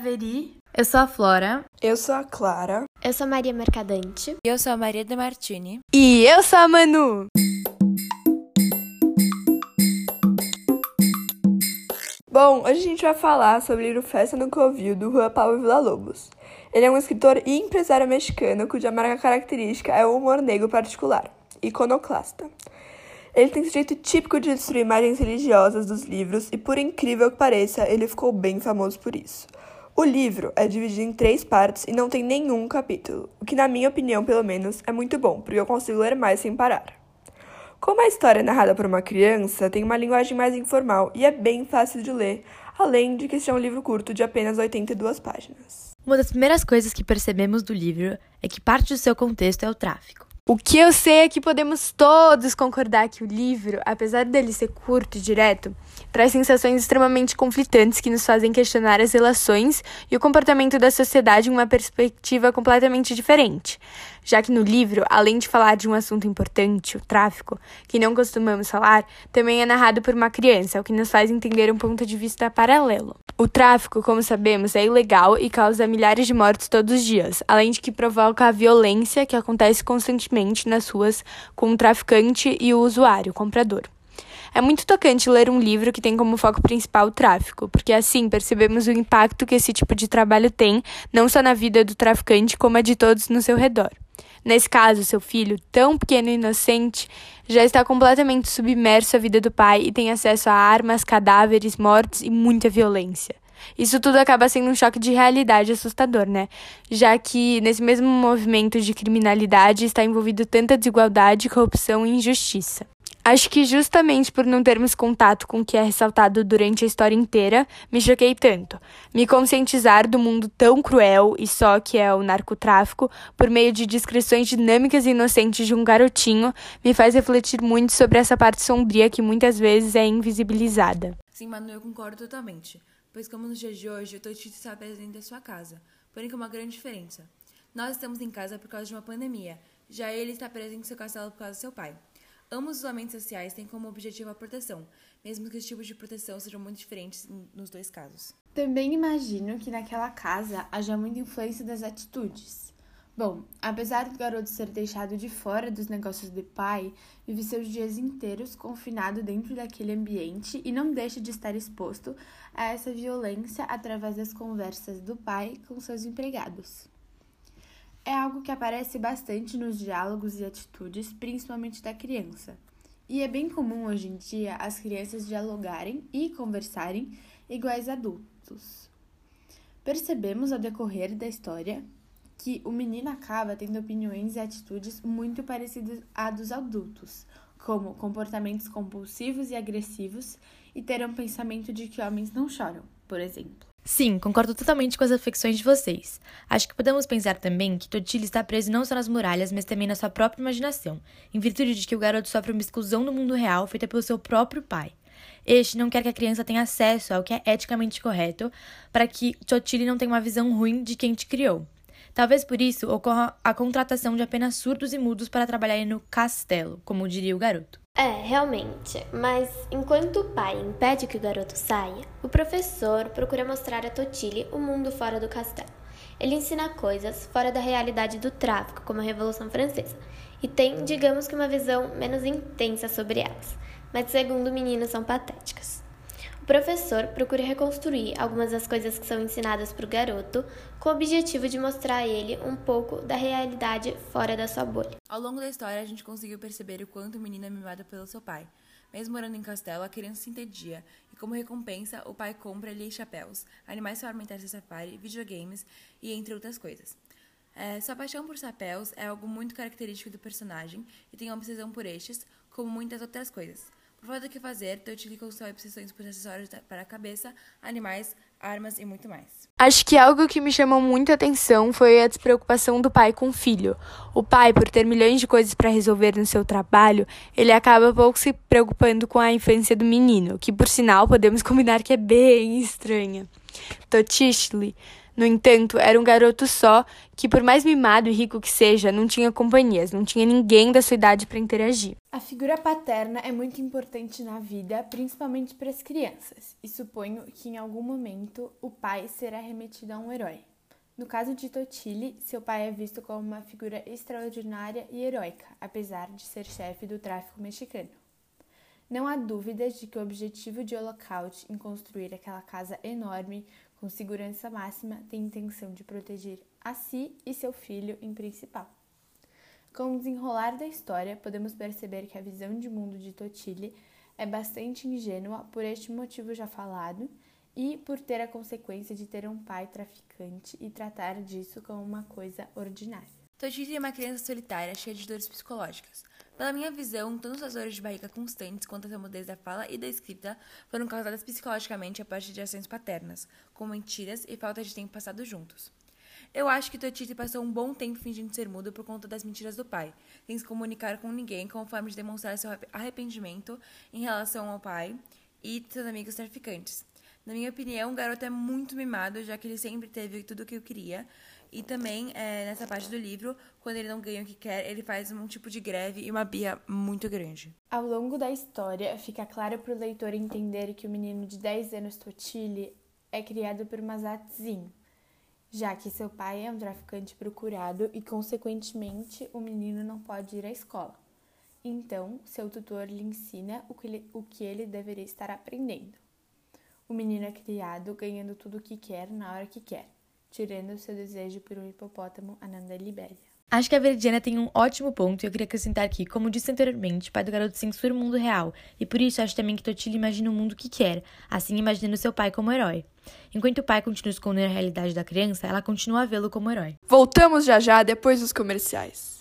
Veri. Eu sou a Flora. Eu sou a Clara. Eu sou a Maria Mercadante. Eu sou a Maria de Martini. E eu sou a Manu. Bom, hoje a gente vai falar sobre o livro Festa no Covil, do Juan Pablo Villa-Lobos. Ele é um escritor e empresário mexicano cuja marca característica é o humor negro particular, iconoclasta. Ele tem esse jeito típico de destruir imagens religiosas dos livros e, por incrível que pareça, ele ficou bem famoso por isso. O livro é dividido em três partes e não tem nenhum capítulo, o que, na minha opinião, pelo menos, é muito bom, porque eu consigo ler mais sem parar. Como a história é narrada por uma criança, tem uma linguagem mais informal e é bem fácil de ler, além de que este é um livro curto de apenas 82 páginas. Uma das primeiras coisas que percebemos do livro é que parte do seu contexto é o tráfico. O que eu sei é que podemos todos concordar que o livro, apesar dele ser curto e direto, traz sensações extremamente conflitantes que nos fazem questionar as relações e o comportamento da sociedade em uma perspectiva completamente diferente. Já que no livro, além de falar de um assunto importante, o tráfico, que não costumamos falar, também é narrado por uma criança, o que nos faz entender um ponto de vista paralelo. O tráfico, como sabemos, é ilegal e causa milhares de mortes todos os dias, além de que provoca a violência que acontece constantemente nas ruas com o traficante e o usuário, o comprador. É muito tocante ler um livro que tem como foco principal o tráfico, porque assim percebemos o impacto que esse tipo de trabalho tem, não só na vida do traficante, como a de todos no seu redor. Nesse caso, seu filho, tão pequeno e inocente, já está completamente submerso à vida do pai e tem acesso a armas, cadáveres, mortes e muita violência. Isso tudo acaba sendo um choque de realidade assustador, né? Já que nesse mesmo movimento de criminalidade está envolvido tanta desigualdade, corrupção e injustiça. Acho que justamente por não termos contato com o que é ressaltado durante a história inteira, me choquei tanto. Me conscientizar do mundo tão cruel e só que é o narcotráfico, por meio de descrições dinâmicas e inocentes de um garotinho, me faz refletir muito sobre essa parte sombria que muitas vezes é invisibilizada. Sim, Manu, eu concordo totalmente. Pois como nos dias de hoje, o Totito está presente em sua casa. Porém, com uma grande diferença. Nós estamos em casa por causa de uma pandemia. Já ele está preso em seu castelo por causa do seu pai. Ambos os ambientes sociais têm como objetivo a proteção, mesmo que os tipos de proteção sejam muito diferentes nos dois casos. Também imagino que naquela casa haja muita influência das atitudes. Bom, apesar do garoto ser deixado de fora dos negócios do pai, vive seus dias inteiros confinado dentro daquele ambiente e não deixa de estar exposto a essa violência através das conversas do pai com seus empregados é algo que aparece bastante nos diálogos e atitudes, principalmente da criança. E é bem comum hoje em dia as crianças dialogarem e conversarem iguais adultos. Percebemos ao decorrer da história que o menino acaba tendo opiniões e atitudes muito parecidas à dos adultos, como comportamentos compulsivos e agressivos e ter um pensamento de que homens não choram, por exemplo. Sim, concordo totalmente com as afecções de vocês. Acho que podemos pensar também que Totili está preso não só nas muralhas, mas também na sua própria imaginação, em virtude de que o garoto sofre uma exclusão do mundo real feita pelo seu próprio pai. Este não quer que a criança tenha acesso ao que é eticamente correto, para que Totili não tenha uma visão ruim de quem te criou. Talvez por isso ocorra a contratação de apenas surdos e mudos para trabalharem no castelo, como diria o garoto. É, realmente. Mas enquanto o pai impede que o garoto saia, o professor procura mostrar a Totile o mundo fora do castelo. Ele ensina coisas fora da realidade do tráfico, como a Revolução Francesa, e tem, digamos que, uma visão menos intensa sobre elas, mas segundo o menino são patéticas professor procura reconstruir algumas das coisas que são ensinadas para o garoto, com o objetivo de mostrar a ele um pouco da realidade fora da sua bolha. Ao longo da história, a gente conseguiu perceber o quanto o menino é mimado pelo seu pai. Mesmo morando em castelo, a criança se entendia, e como recompensa, o pai compra-lhe chapéus, animais para seu safari, videogames e entre outras coisas. É, sua paixão por chapéus é algo muito característico do personagem e tem uma obsessão por estes, como muitas outras coisas. Por falta do que fazer, Teutili constrói obsessões por acessórios para a cabeça, animais, armas e muito mais. Acho que algo que me chamou muita atenção foi a despreocupação do pai com o filho. O pai, por ter milhões de coisas para resolver no seu trabalho, ele acaba pouco se preocupando com a infância do menino, que por sinal podemos combinar que é bem estranha. Totichli No entanto, era um garoto só que, por mais mimado e rico que seja, não tinha companhias, não tinha ninguém da sua idade para interagir. A figura paterna é muito importante na vida, principalmente para as crianças, e suponho que em algum momento o pai será remetido a um herói. No caso de Totili, seu pai é visto como uma figura extraordinária e heróica, apesar de ser chefe do tráfico mexicano. Não há dúvidas de que o objetivo de Holocaust em construir aquela casa enorme com segurança máxima tem intenção de proteger a si e seu filho em principal. Com o desenrolar da história, podemos perceber que a visão de mundo de Totili é bastante ingênua por este motivo já falado e por ter a consequência de ter um pai traficante e tratar disso como uma coisa ordinária. Totili é uma criança solitária cheia de dores psicológicas. Pela minha visão, tanto as dores de barriga constantes quanto a mudez da fala e da escrita foram causadas psicologicamente a partir de ações paternas, como mentiras e falta de tempo passado juntos. Eu acho que Totiti passou um bom tempo fingindo ser mudo por conta das mentiras do pai, sem se comunicar com ninguém como forma de demonstrar seu arrependimento em relação ao pai e seus amigos traficantes. Na minha opinião, o garoto é muito mimado, já que ele sempre teve tudo o que eu queria. E também, é, nessa parte do livro, quando ele não ganha o que quer, ele faz um tipo de greve e uma bia muito grande. Ao longo da história, fica claro para o leitor entender que o menino de 10 anos Totili é criado por Mazatzinho, já que seu pai é um traficante procurado e, consequentemente, o menino não pode ir à escola. Então, seu tutor lhe ensina o que ele, o que ele deveria estar aprendendo. O menino é criado ganhando tudo o que quer na hora que quer, tirando seu desejo por um hipopótamo Ananda Libéria. Acho que a Veridiana tem um ótimo ponto e eu queria acrescentar aqui, como disse anteriormente, o pai do garoto censura o mundo real, e por isso acho também que Totila imagina o mundo que quer, assim imaginando seu pai como herói. Enquanto o pai continua escondendo a realidade da criança, ela continua a vê-lo como herói. Voltamos já já depois dos comerciais.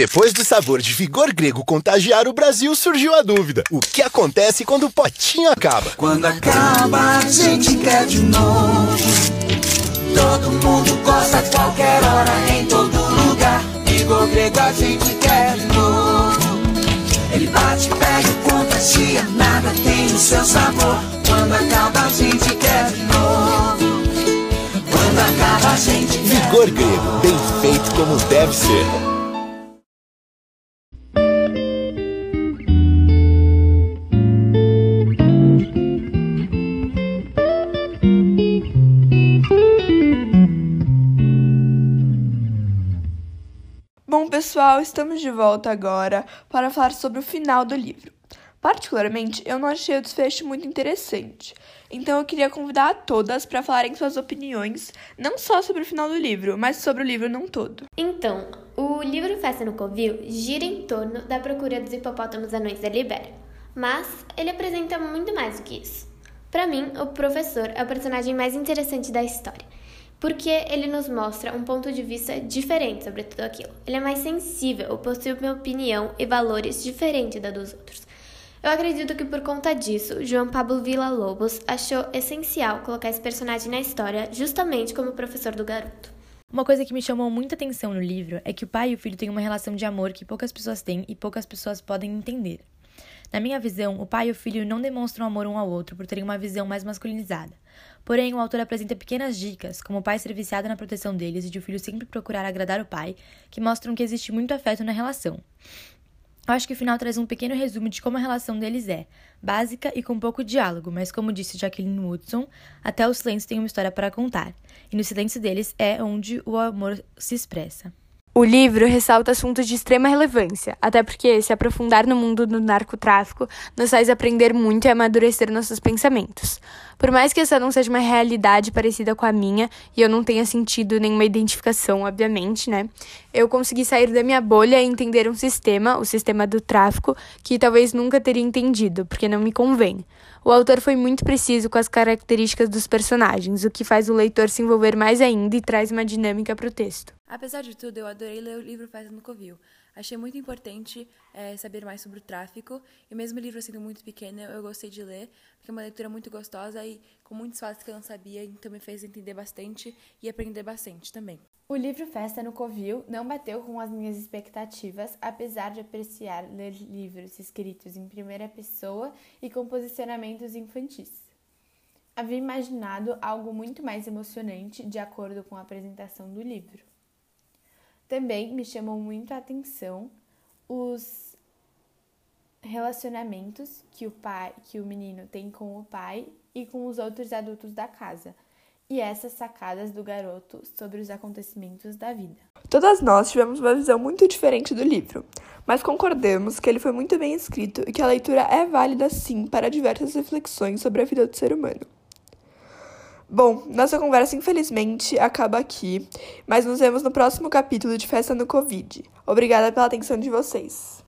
Depois do sabor de vigor grego contagiar o Brasil, surgiu a dúvida: o que acontece quando o potinho acaba? Quando acaba, a gente quer de novo. Todo mundo gosta a qualquer hora, em todo lugar. Vigor grego a gente quer de novo. Ele bate, pega contagia, nada tem o seu sabor. Quando acaba, a gente quer de novo. Quando acaba, a gente quer. Vigor grego, bem feito como deve ser. Pessoal, estamos de volta agora para falar sobre o final do livro. Particularmente, eu não achei o desfecho muito interessante. Então, eu queria convidar a todas para falarem suas opiniões, não só sobre o final do livro, mas sobre o livro num todo. Então, o livro Festa no Covil gira em torno da procura dos hipopótamos anões da Libéria, mas ele apresenta muito mais do que isso. Para mim, o professor é o personagem mais interessante da história porque ele nos mostra um ponto de vista diferente sobre tudo aquilo. Ele é mais sensível, possui uma opinião e valores diferentes da dos outros. Eu acredito que por conta disso, João Pablo Villa-Lobos achou essencial colocar esse personagem na história justamente como professor do garoto. Uma coisa que me chamou muita atenção no livro é que o pai e o filho têm uma relação de amor que poucas pessoas têm e poucas pessoas podem entender. Na minha visão, o pai e o filho não demonstram amor um ao outro por terem uma visão mais masculinizada. Porém, o autor apresenta pequenas dicas, como o pai ser viciado na proteção deles e de o filho sempre procurar agradar o pai, que mostram que existe muito afeto na relação. Eu acho que o final traz um pequeno resumo de como a relação deles é, básica e com pouco diálogo, mas como disse Jacqueline Woodson, até o silêncio tem uma história para contar, e no silêncio deles é onde o amor se expressa. O livro ressalta assuntos de extrema relevância, até porque se aprofundar no mundo do narcotráfico nos faz aprender muito e amadurecer nossos pensamentos. Por mais que essa não seja uma realidade parecida com a minha, e eu não tenha sentido nenhuma identificação, obviamente, né? Eu consegui sair da minha bolha e entender um sistema, o sistema do tráfico, que talvez nunca teria entendido, porque não me convém. O autor foi muito preciso com as características dos personagens, o que faz o leitor se envolver mais ainda e traz uma dinâmica para o texto. Apesar de tudo, eu adorei ler o livro Festa no Covil. Achei muito importante é, saber mais sobre o tráfico, e mesmo o livro sendo muito pequeno, eu gostei de ler, porque é uma leitura muito gostosa e com muitos fatos que eu não sabia, então me fez entender bastante e aprender bastante também. O livro Festa no Covil não bateu com as minhas expectativas, apesar de apreciar ler livros escritos em primeira pessoa e com posicionamentos infantis. Havia imaginado algo muito mais emocionante de acordo com a apresentação do livro. Também me chamou muito a atenção os relacionamentos que o pai, que o menino tem com o pai e com os outros adultos da casa e essas sacadas do garoto sobre os acontecimentos da vida. Todas nós tivemos uma visão muito diferente do livro, mas concordamos que ele foi muito bem escrito e que a leitura é válida sim para diversas reflexões sobre a vida do ser humano. Bom, nossa conversa infelizmente acaba aqui, mas nos vemos no próximo capítulo de Festa no Covid. Obrigada pela atenção de vocês.